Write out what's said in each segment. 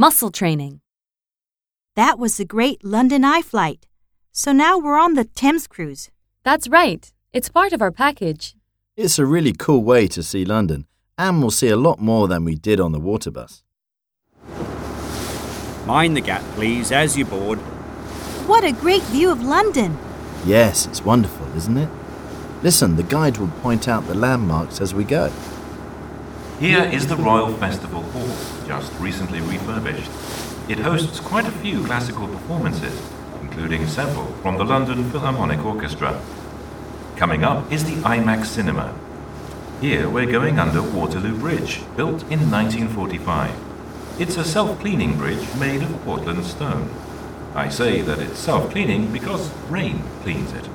Muscle training. That was the great London Eye flight. So now we're on the Thames cruise. That's right. It's part of our package. It's a really cool way to see London, and we'll see a lot more than we did on the water bus. Mind the gap, please, as you board. What a great view of London! Yes, it's wonderful, isn't it? Listen, the guide will point out the landmarks as we go. Here is the Royal Festival Hall, just recently refurbished. It hosts quite a few classical performances, including several from the London Philharmonic Orchestra. Coming up is the IMAX Cinema. Here we're going under Waterloo Bridge, built in 1945. It's a self-cleaning bridge made of Portland stone. I say that it's self-cleaning because rain cleans it.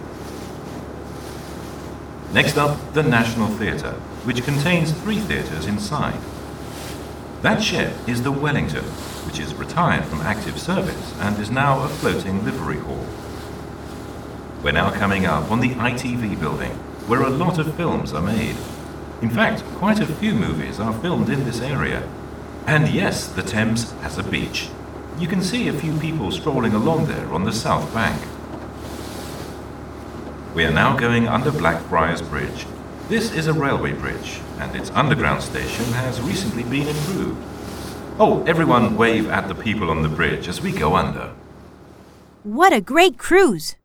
Next up, the National Theatre, which contains three theatres inside. That shed is the Wellington, which is retired from active service and is now a floating livery hall. We're now coming up on the ITV building, where a lot of films are made. In fact, quite a few movies are filmed in this area. And yes, the Thames has a beach. You can see a few people strolling along there on the south bank. We are now going under Blackfriars Bridge. This is a railway bridge, and its underground station has recently been improved. Oh, everyone wave at the people on the bridge as we go under. What a great cruise!